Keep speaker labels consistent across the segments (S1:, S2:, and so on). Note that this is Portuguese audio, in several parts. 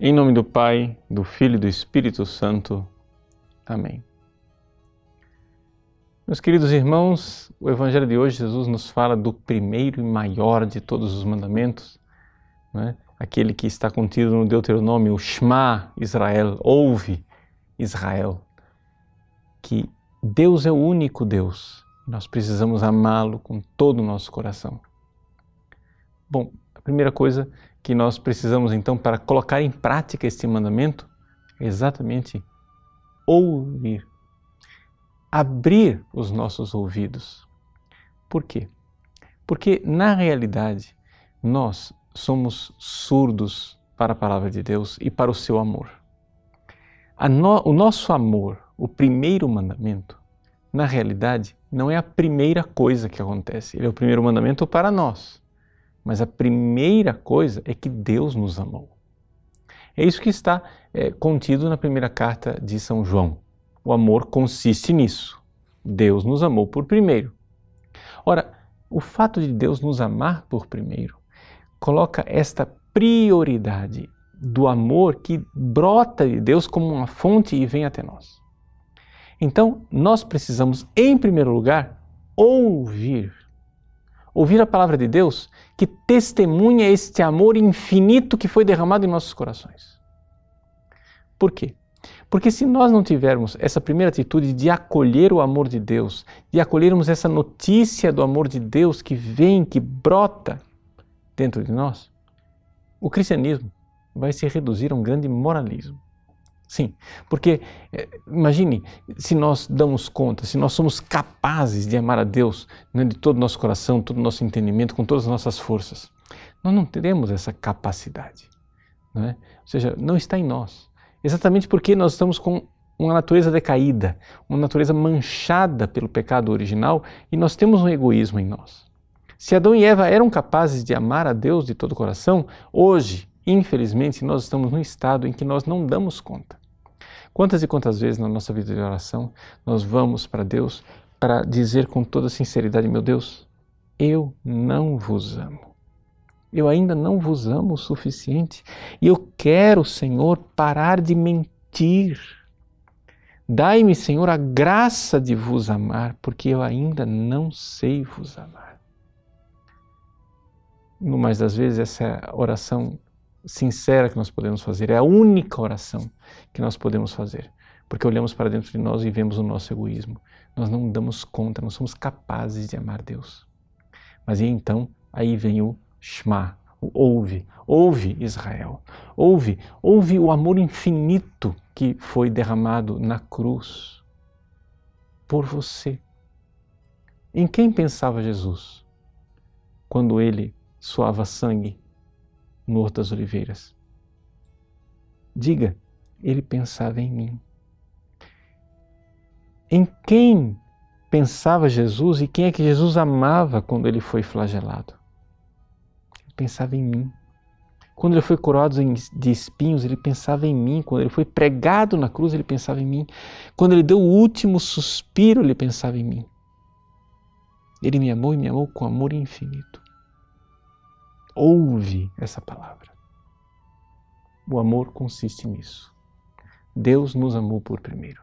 S1: Em nome do Pai, do Filho e do Espírito Santo. Amém. Meus queridos irmãos, o Evangelho de hoje, Jesus nos fala do primeiro e maior de todos os mandamentos, né? aquele que está contido no Deuteronômio, o Shema Israel, ouve Israel, que Deus é o único Deus, nós precisamos amá-lo com todo o nosso coração. Bom, a primeira coisa que nós precisamos então para colocar em prática este mandamento é exatamente ouvir. Abrir os nossos ouvidos. Por quê? Porque na realidade nós somos surdos para a palavra de Deus e para o seu amor. No, o nosso amor, o primeiro mandamento, na realidade não é a primeira coisa que acontece, ele é o primeiro mandamento para nós. Mas a primeira coisa é que Deus nos amou. É isso que está é, contido na primeira carta de São João. O amor consiste nisso. Deus nos amou por primeiro. Ora, o fato de Deus nos amar por primeiro coloca esta prioridade do amor que brota de Deus como uma fonte e vem até nós. Então, nós precisamos, em primeiro lugar, ouvir ouvir a palavra de Deus que testemunha este amor infinito que foi derramado em nossos corações. Por quê? Porque se nós não tivermos essa primeira atitude de acolher o amor de Deus, de acolhermos essa notícia do amor de Deus que vem, que brota dentro de nós, o cristianismo vai se reduzir a um grande moralismo. Sim, porque eh, imagine se nós damos conta, se nós somos capazes de amar a Deus né, de todo o nosso coração, todo o nosso entendimento, com todas as nossas forças. Nós não teremos essa capacidade. Não é? Ou seja, não está em nós. Exatamente porque nós estamos com uma natureza decaída, uma natureza manchada pelo pecado original e nós temos um egoísmo em nós. Se Adão e Eva eram capazes de amar a Deus de todo o coração, hoje, infelizmente, nós estamos num estado em que nós não damos conta. Quantas e quantas vezes na nossa vida de oração nós vamos para Deus para dizer com toda sinceridade: Meu Deus, eu não vos amo. Eu ainda não vos amo o suficiente e eu quero, Senhor, parar de mentir. Dai-me, Senhor, a graça de vos amar, porque eu ainda não sei vos amar. No mais das vezes, essa oração sincera que nós podemos fazer, é a única oração que nós podemos fazer, porque olhamos para dentro de nós e vemos o nosso egoísmo. Nós não damos conta, não somos capazes de amar Deus. Mas e então, aí vem o Shema, o ouve, ouve Israel, ouve, ouve o amor infinito que foi derramado na cruz por você. Em quem pensava Jesus quando ele suava sangue no Horto das Oliveiras. Diga, ele pensava em mim. Em quem pensava Jesus e quem é que Jesus amava quando ele foi flagelado? Ele pensava em mim. Quando ele foi coroado de espinhos, ele pensava em mim. Quando ele foi pregado na cruz, ele pensava em mim. Quando ele deu o último suspiro, ele pensava em mim. Ele me amou e me amou com amor infinito ouve essa palavra. O amor consiste nisso. Deus nos amou por primeiro.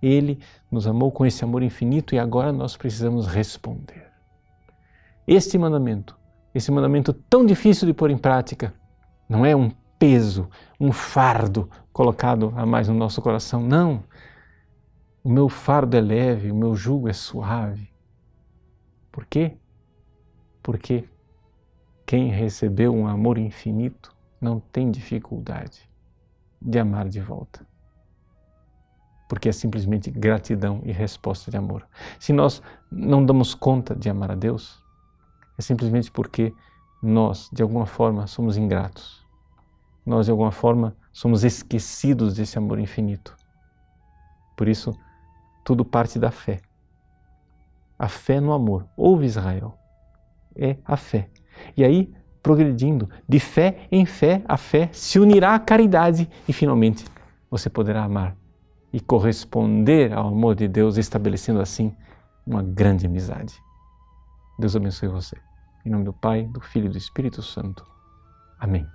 S1: Ele nos amou com esse amor infinito e agora nós precisamos responder. Este mandamento, esse mandamento tão difícil de pôr em prática, não é um peso, um fardo colocado a mais no nosso coração. Não. O meu fardo é leve, o meu jugo é suave. Por quê? Porque quem recebeu um amor infinito não tem dificuldade de amar de volta. Porque é simplesmente gratidão e resposta de amor. Se nós não damos conta de amar a Deus, é simplesmente porque nós, de alguma forma, somos ingratos. Nós, de alguma forma, somos esquecidos desse amor infinito. Por isso, tudo parte da fé. A fé no amor. Ouve Israel. É a fé. E aí, progredindo de fé em fé, a fé se unirá à caridade e finalmente você poderá amar e corresponder ao amor de Deus, estabelecendo assim uma grande amizade. Deus abençoe você. Em nome do Pai, do Filho e do Espírito Santo. Amém.